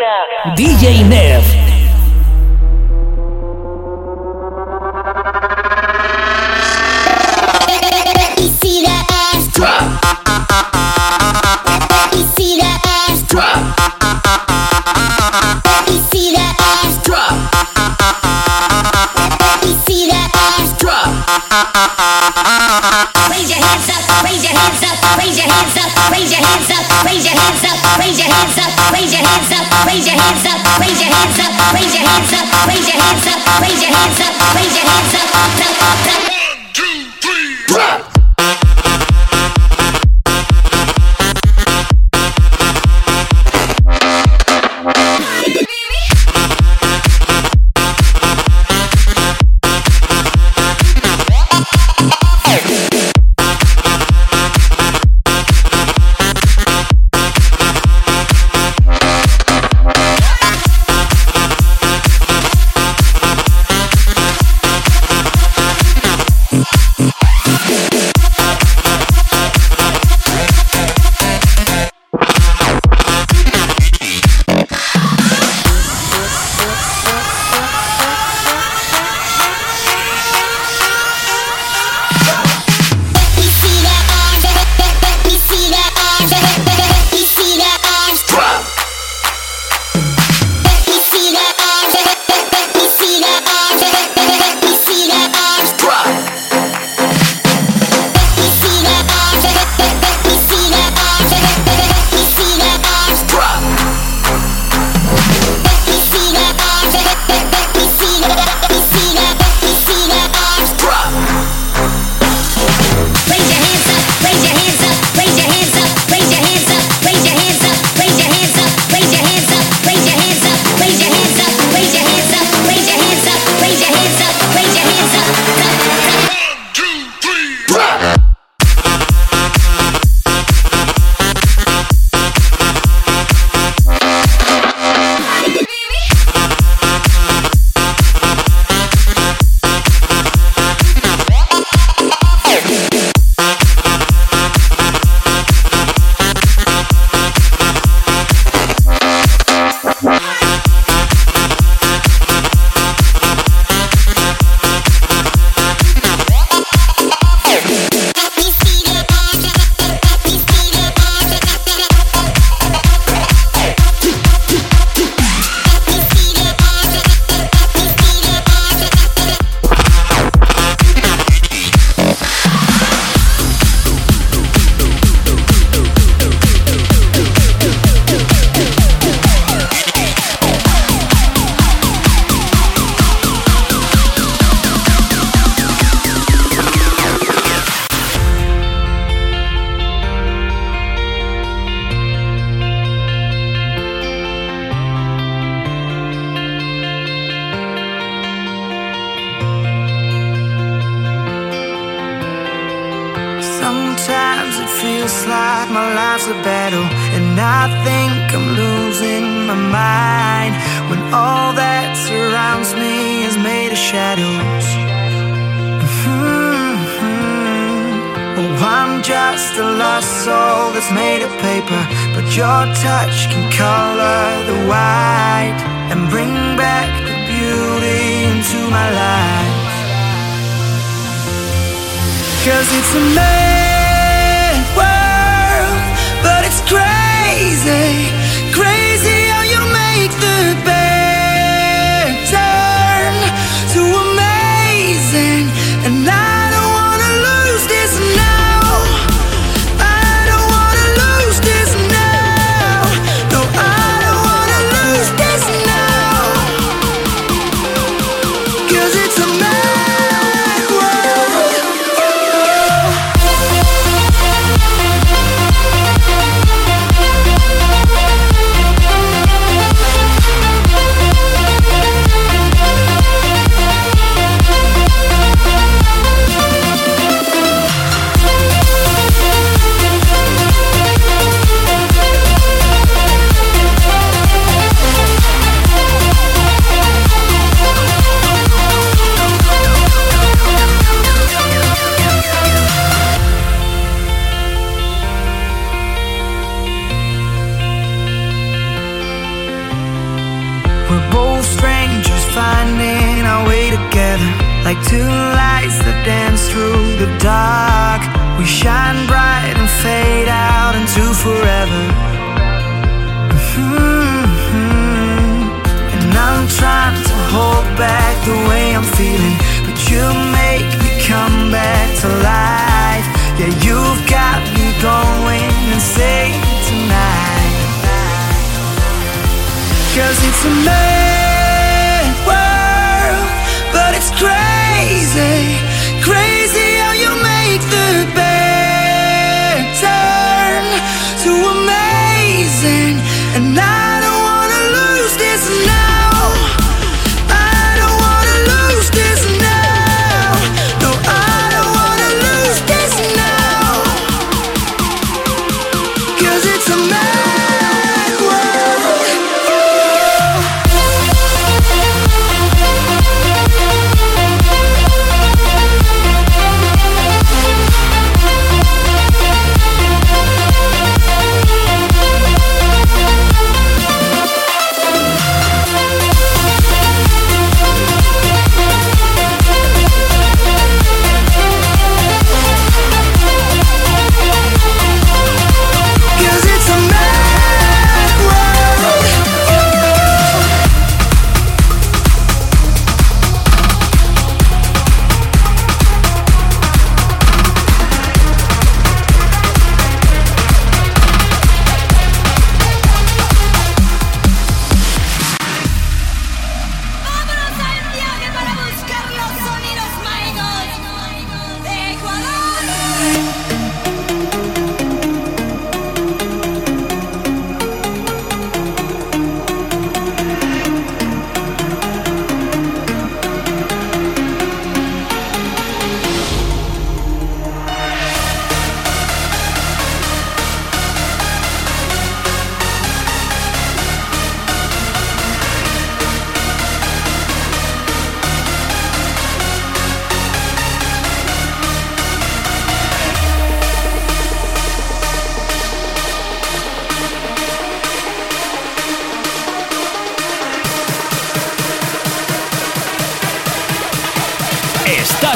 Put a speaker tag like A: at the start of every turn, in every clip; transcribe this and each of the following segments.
A: Argentina, DJ Nev.
B: Raise your hands up raise your hands up, raise your hands up, raise your hands up, raise your hands up, raise your hands up, raise your hands up, raise your hands up, raise your hands up, raise your hands up, raise your hands up, raise your hands up, up, up, up. One, two, three, rock.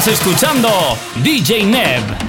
A: Escuchando DJ Neb.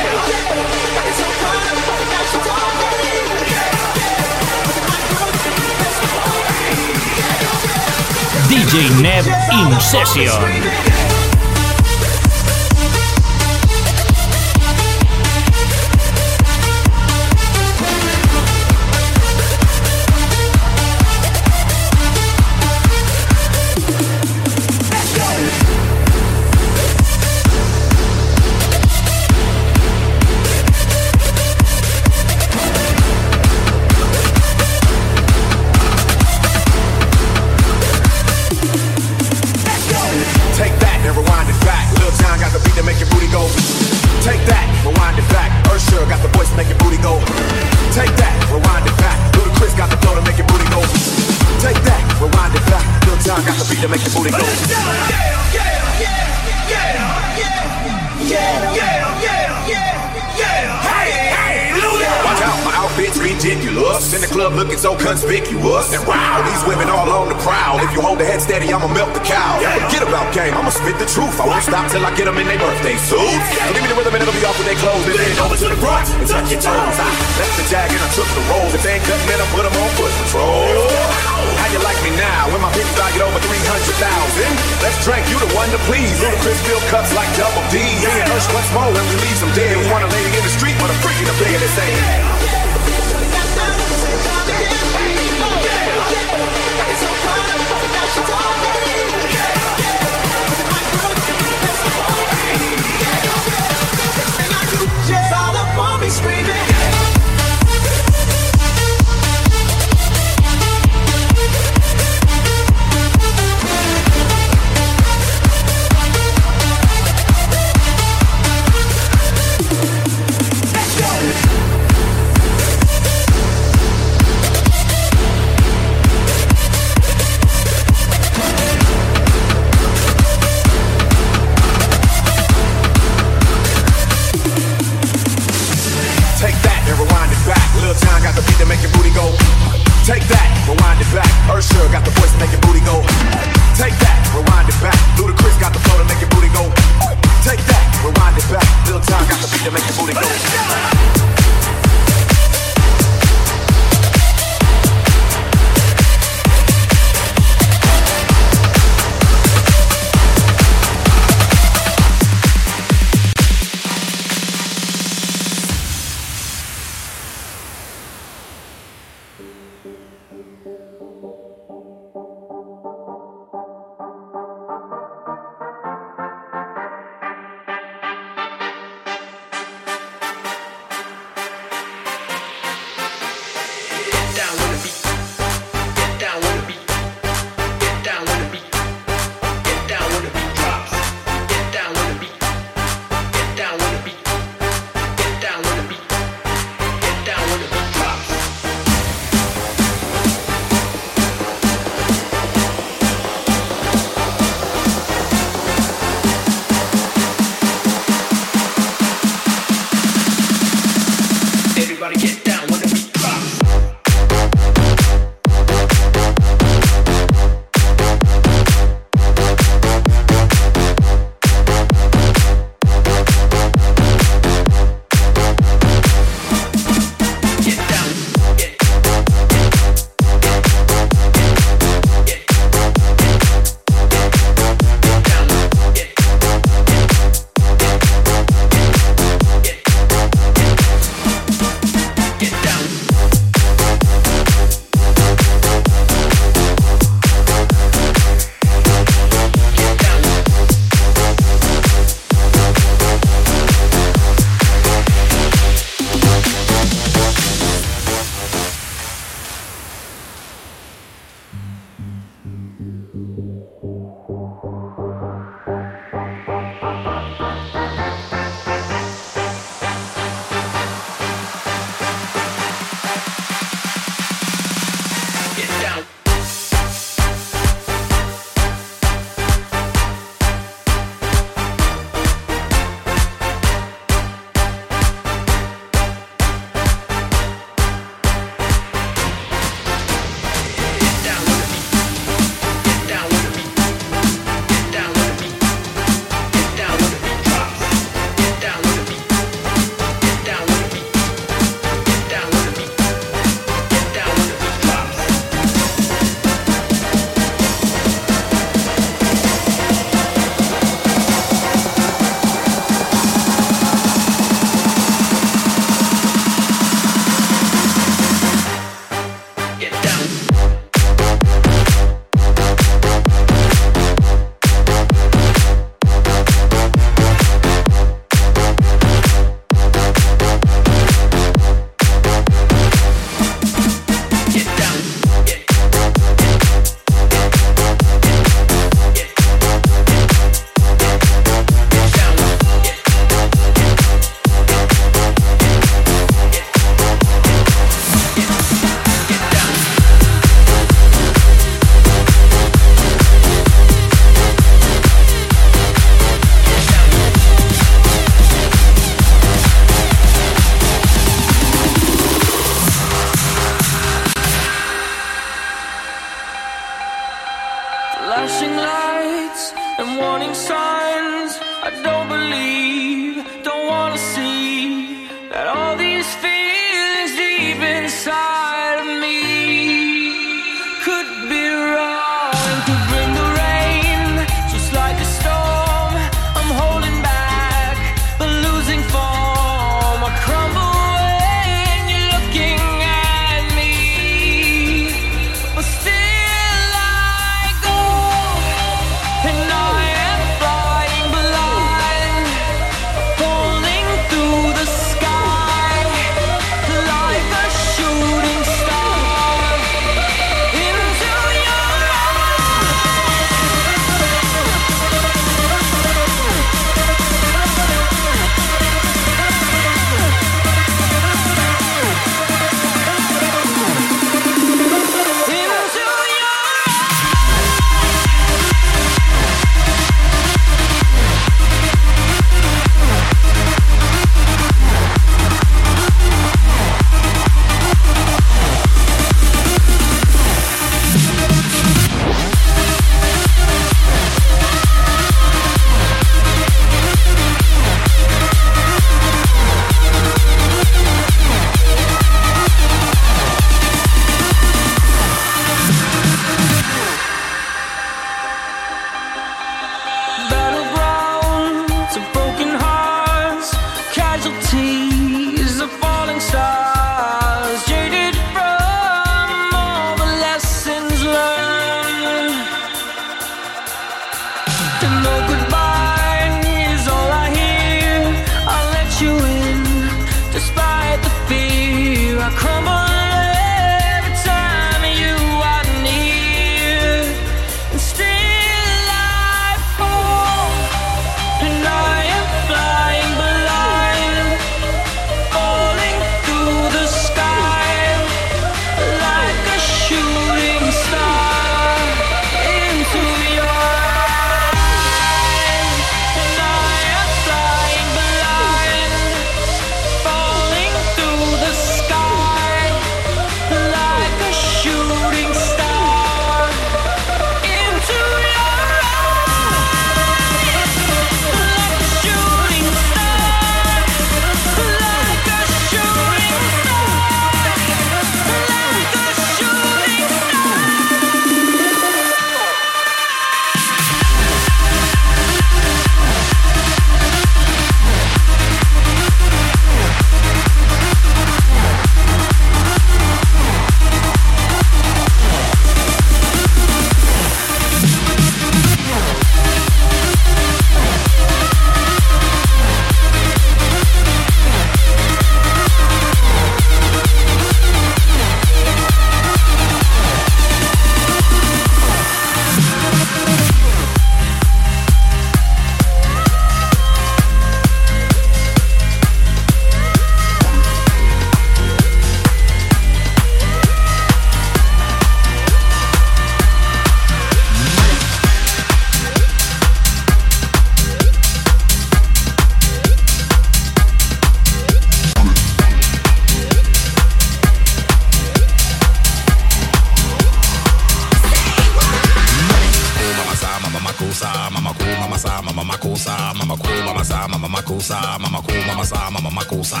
C: mama makosa mama ko mama sa mama makosa mama ko mama sa mama makosa mama ko mama sa mama makosa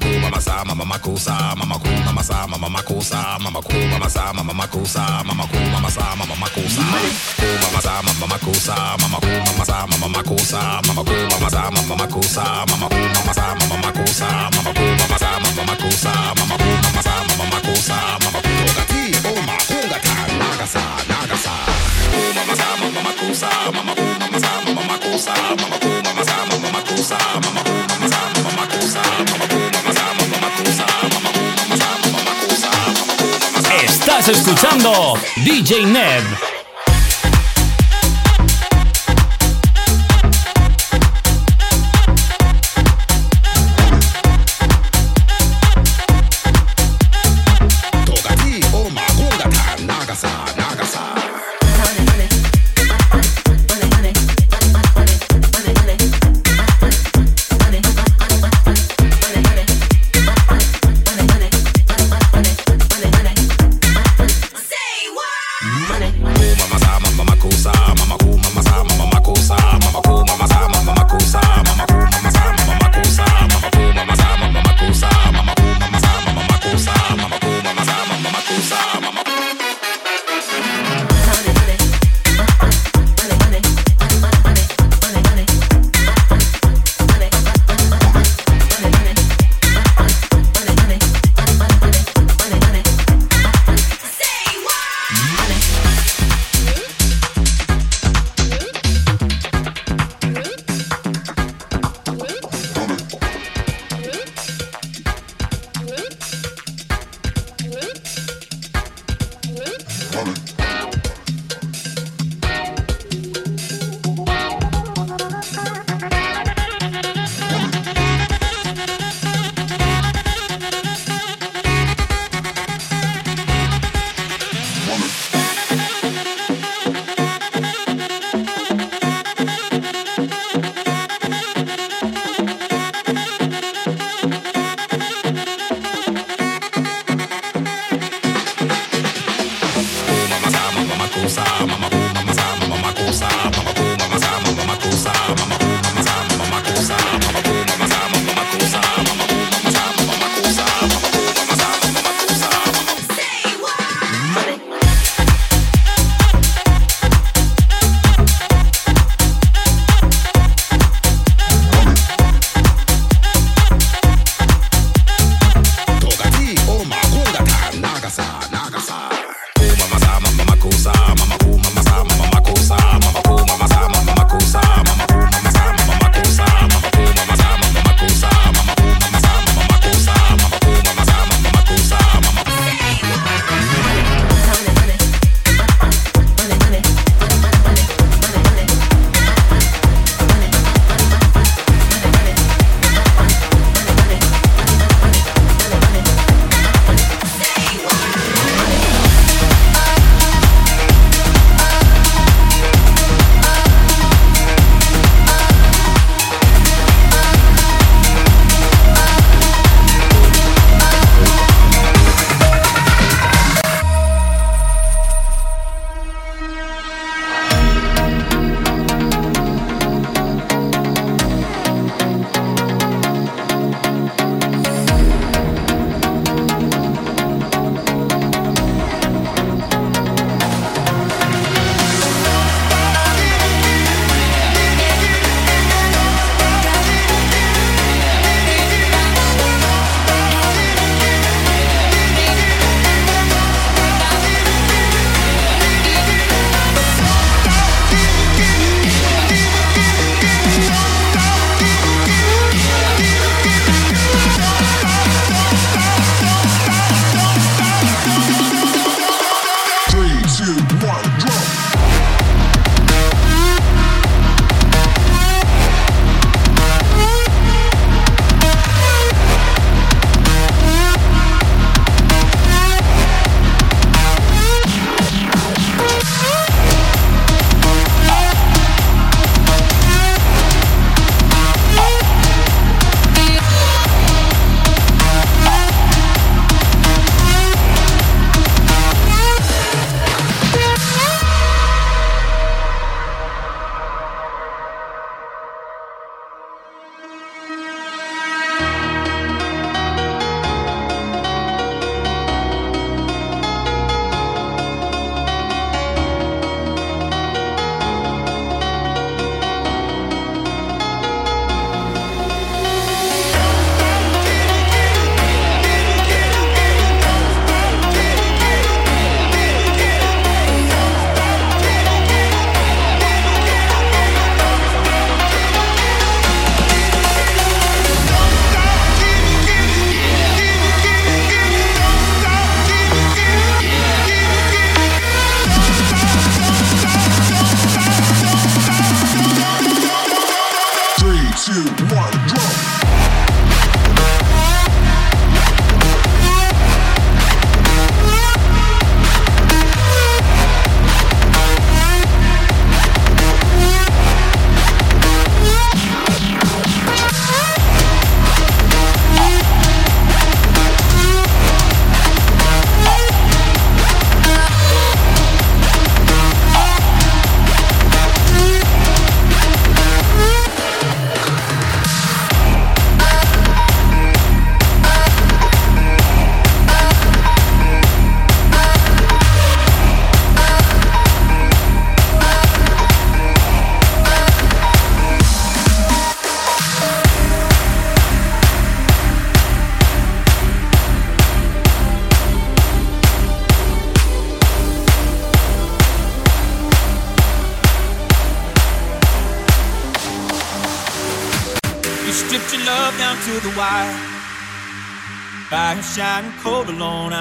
C: ko mama sa mama makosa mama ko mama sa mama makosa mama ko mama sa mama makosa mama ko mama sa mama makosa ko mama sa mama makosa mama ko mama sa mama makosa mama ko mama sa mama makosa mama ko mama sa mama makosa mama ko mama sa mama makosa mama ko mama sa mama makosa mama ko gati o ma ko gata mama nagasa
A: Estás escuchando DJ Neb.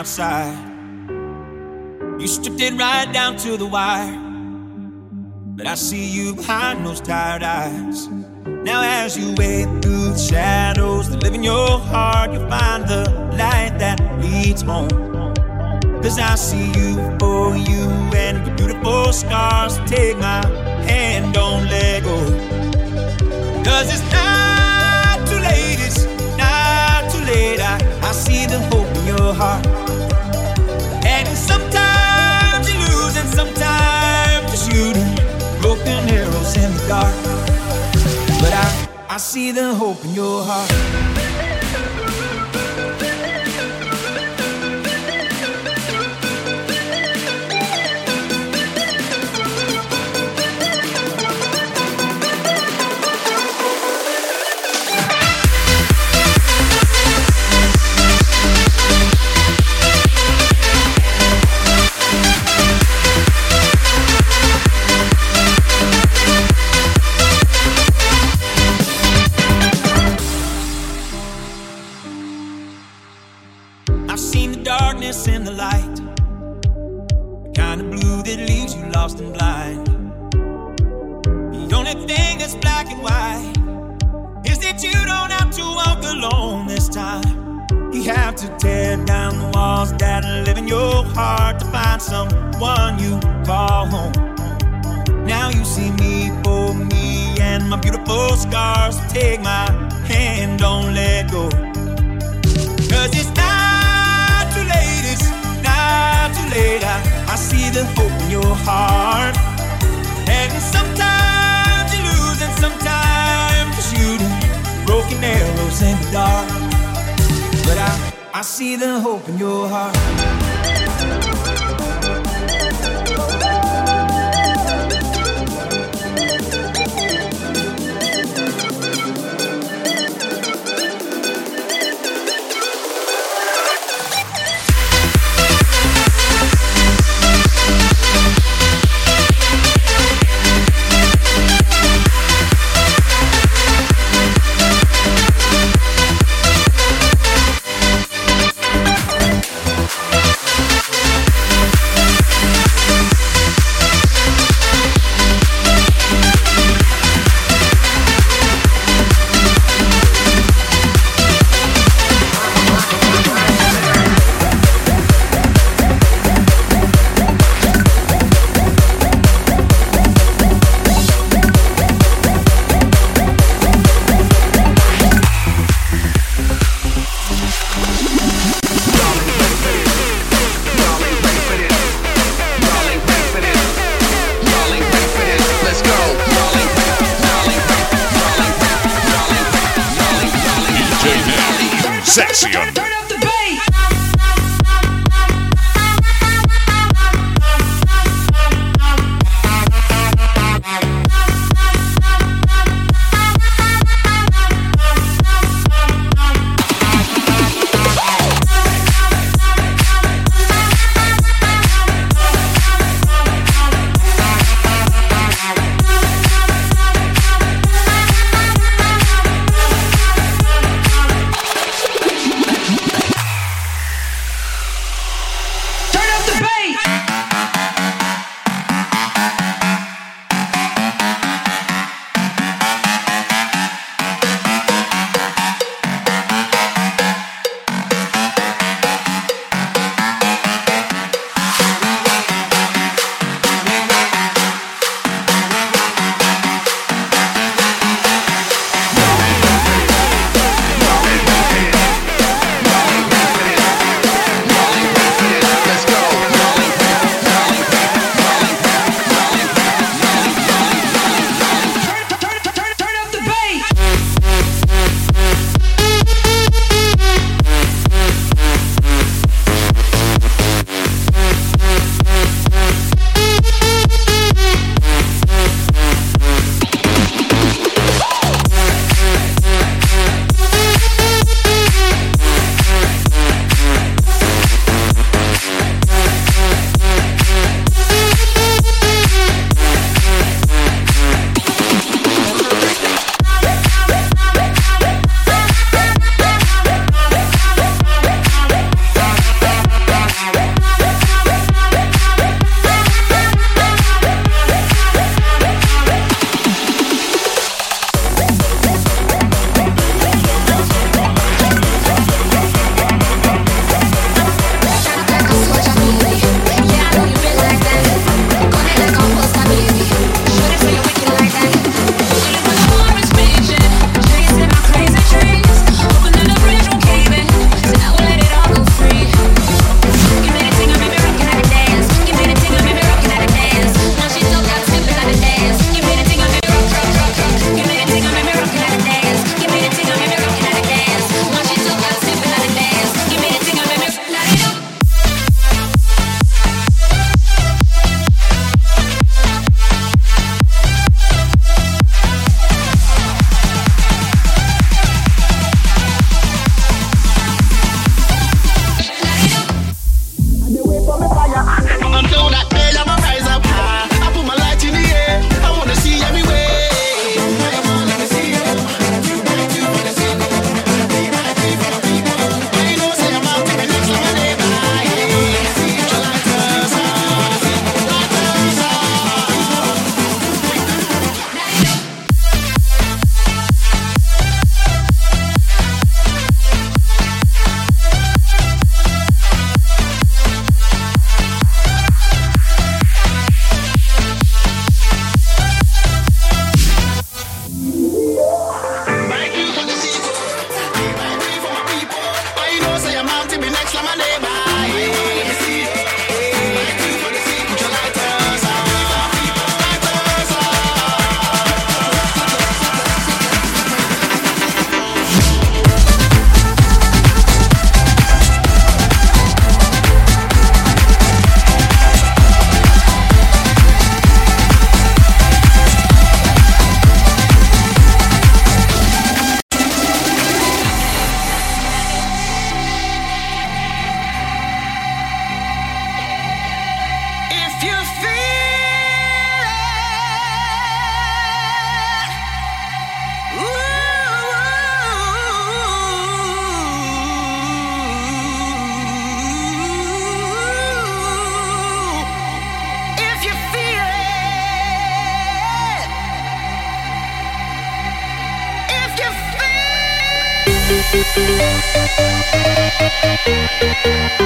D: Outside. You stripped it right down to the wire. But I see you behind those tired eyes. Now, as you wade through the shadows that live in your heart, you'll find the light that leads home. Cause I see you for you and your beautiful scars. Take my hand, don't let go. Cause it's not But I, I see the hope in your heart.
E: thank you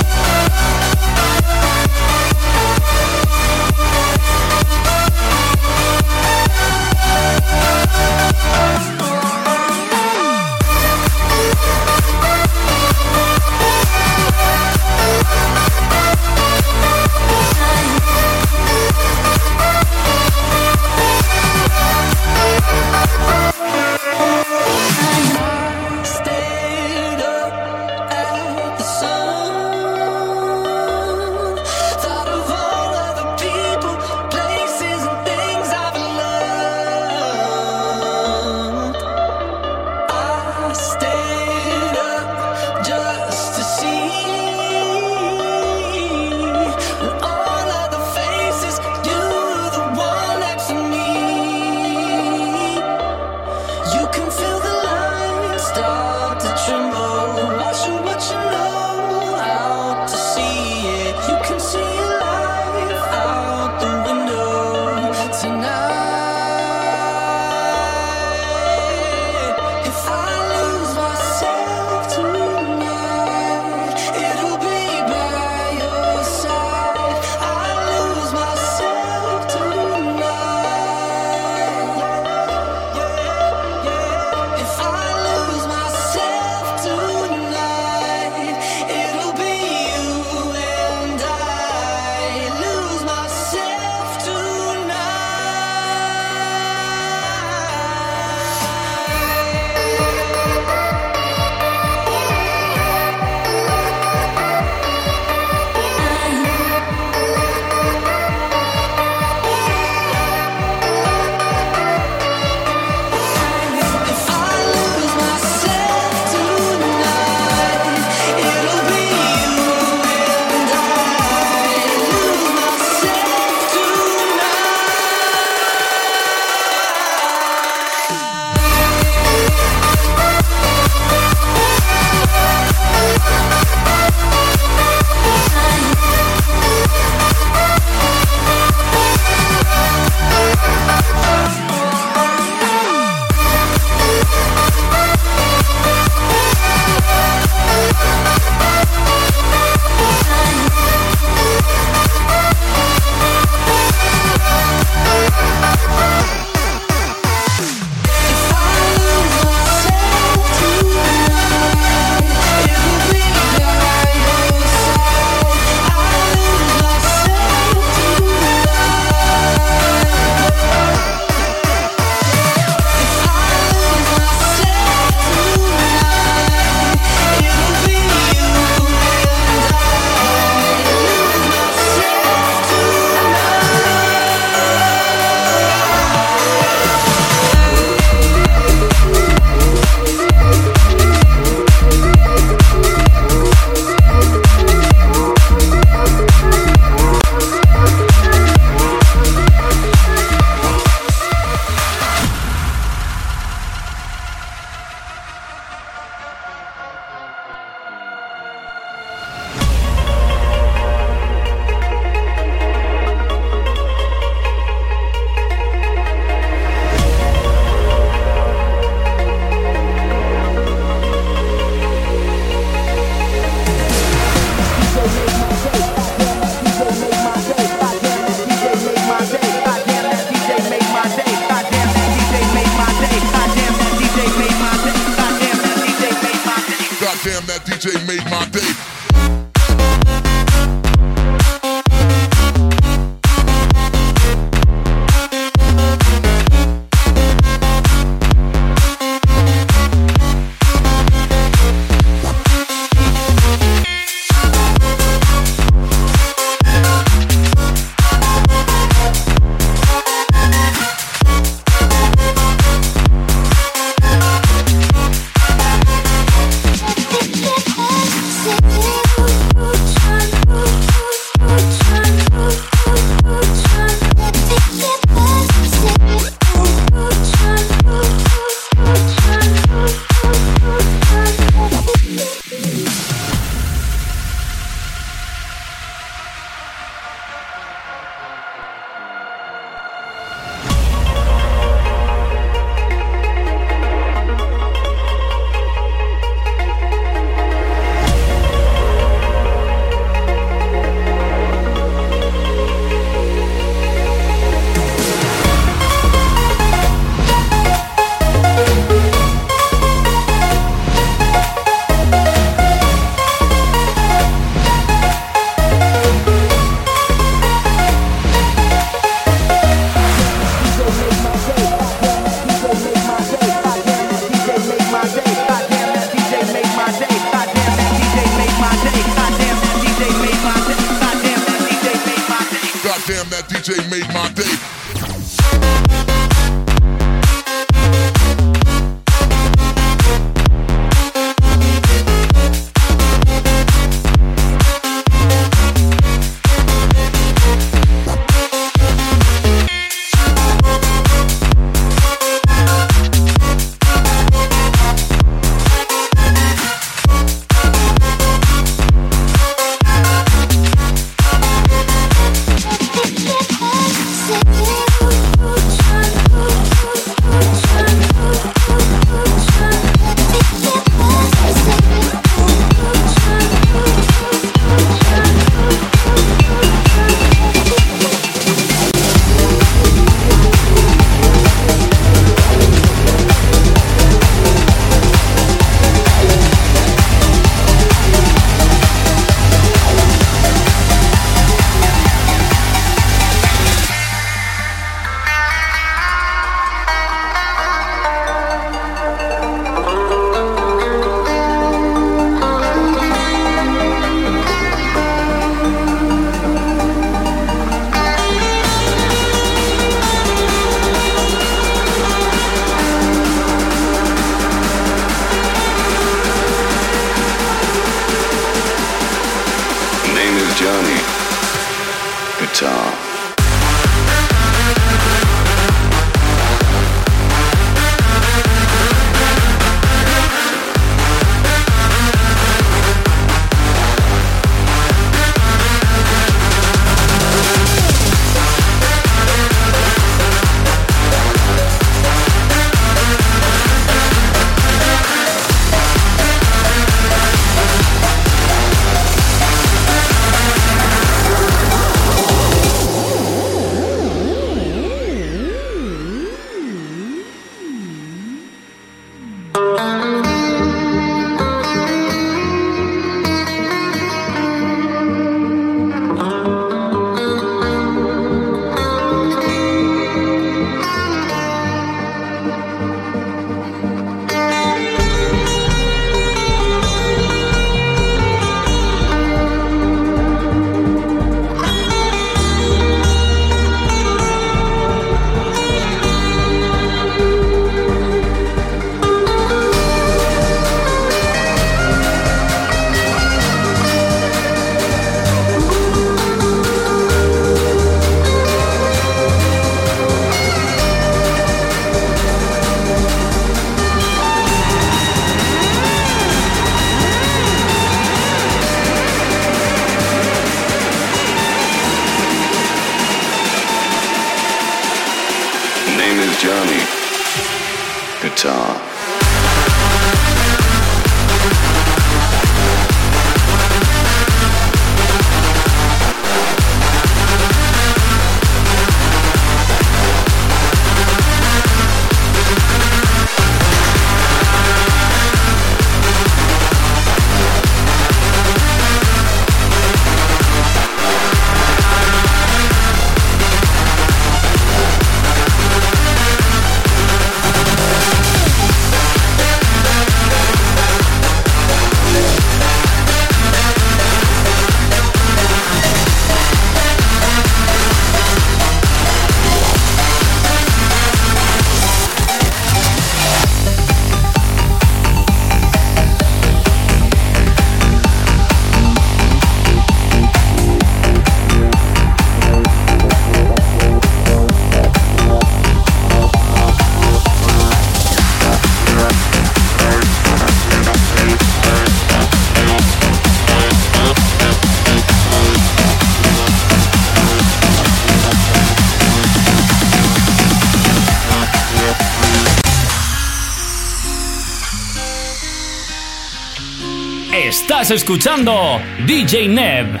A: Estás escuchando DJ Nev.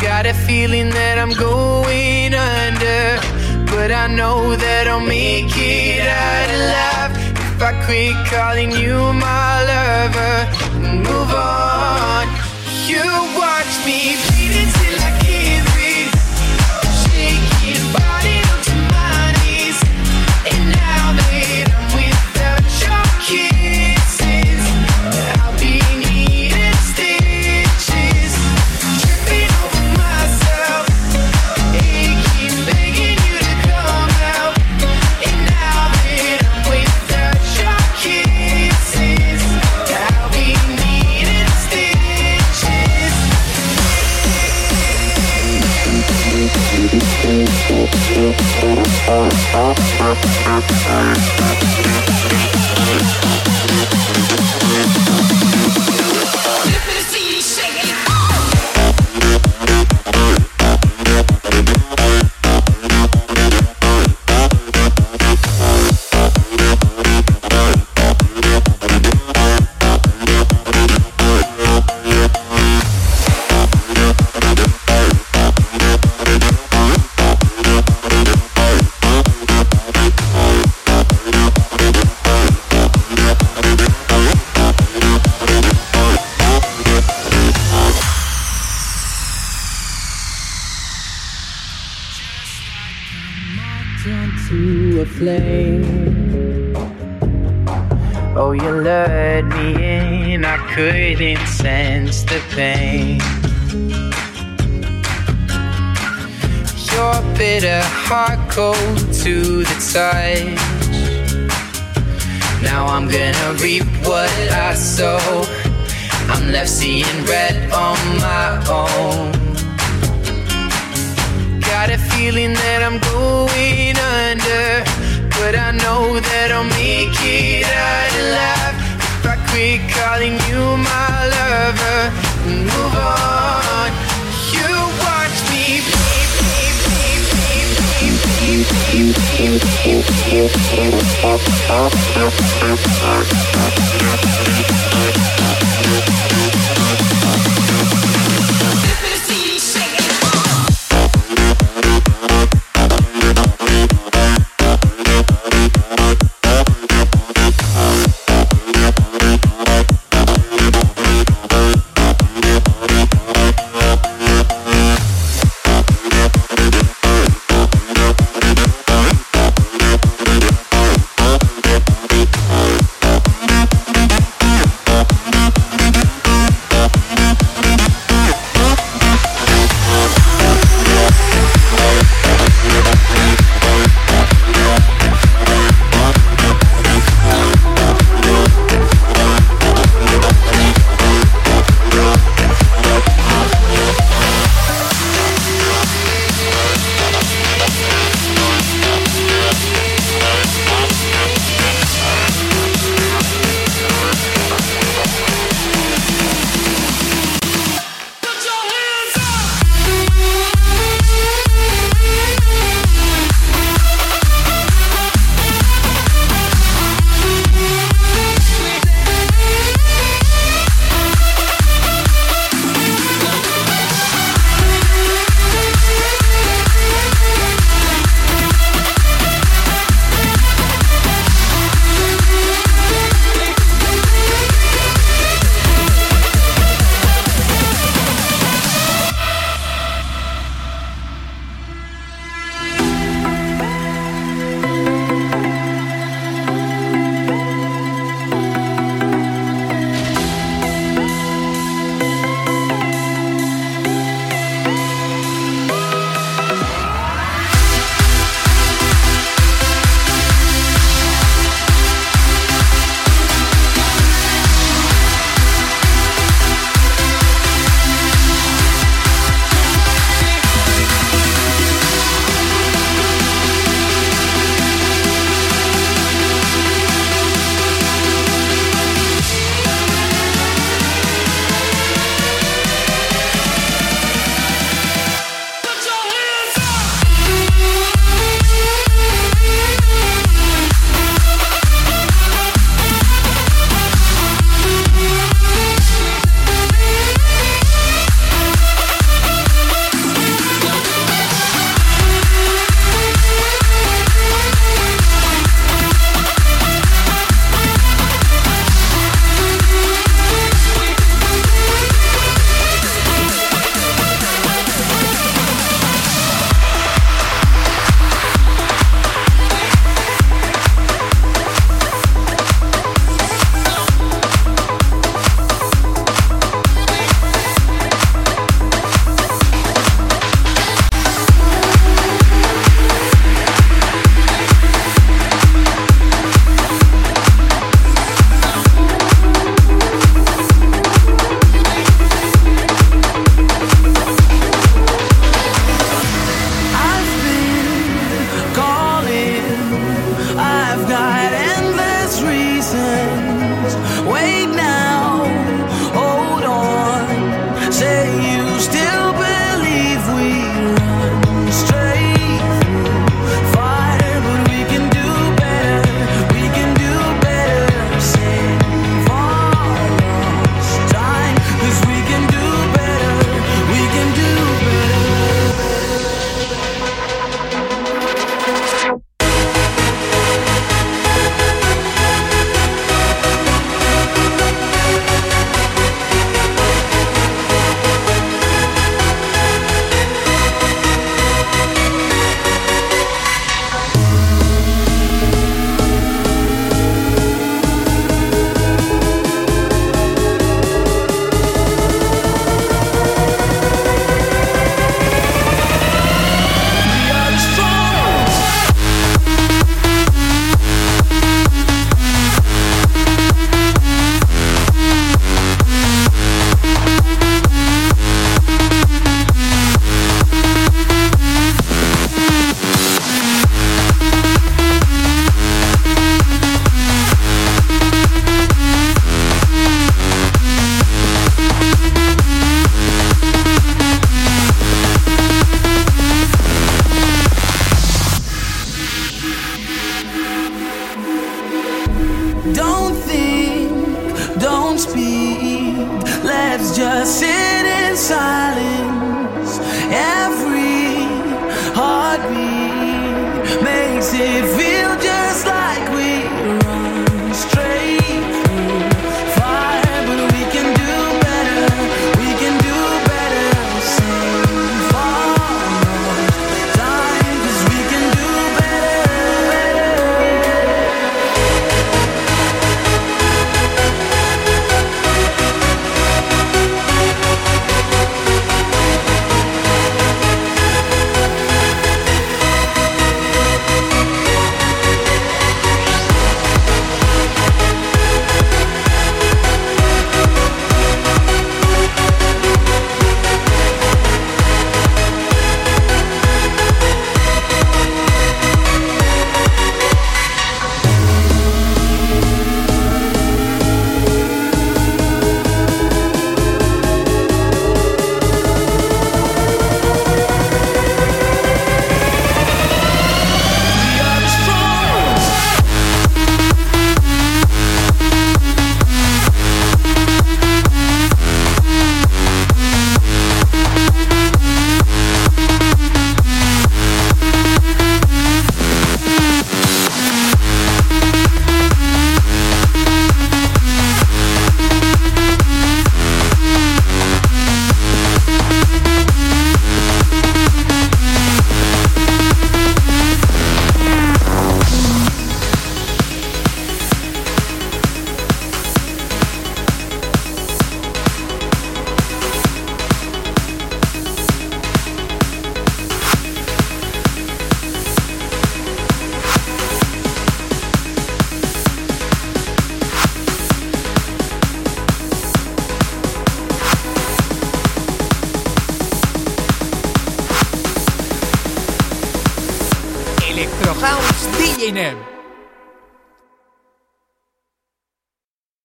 F: Got a feeling that I'm going under, but I know that I'll make it out alive if I quit calling you my lover and move on. You watch me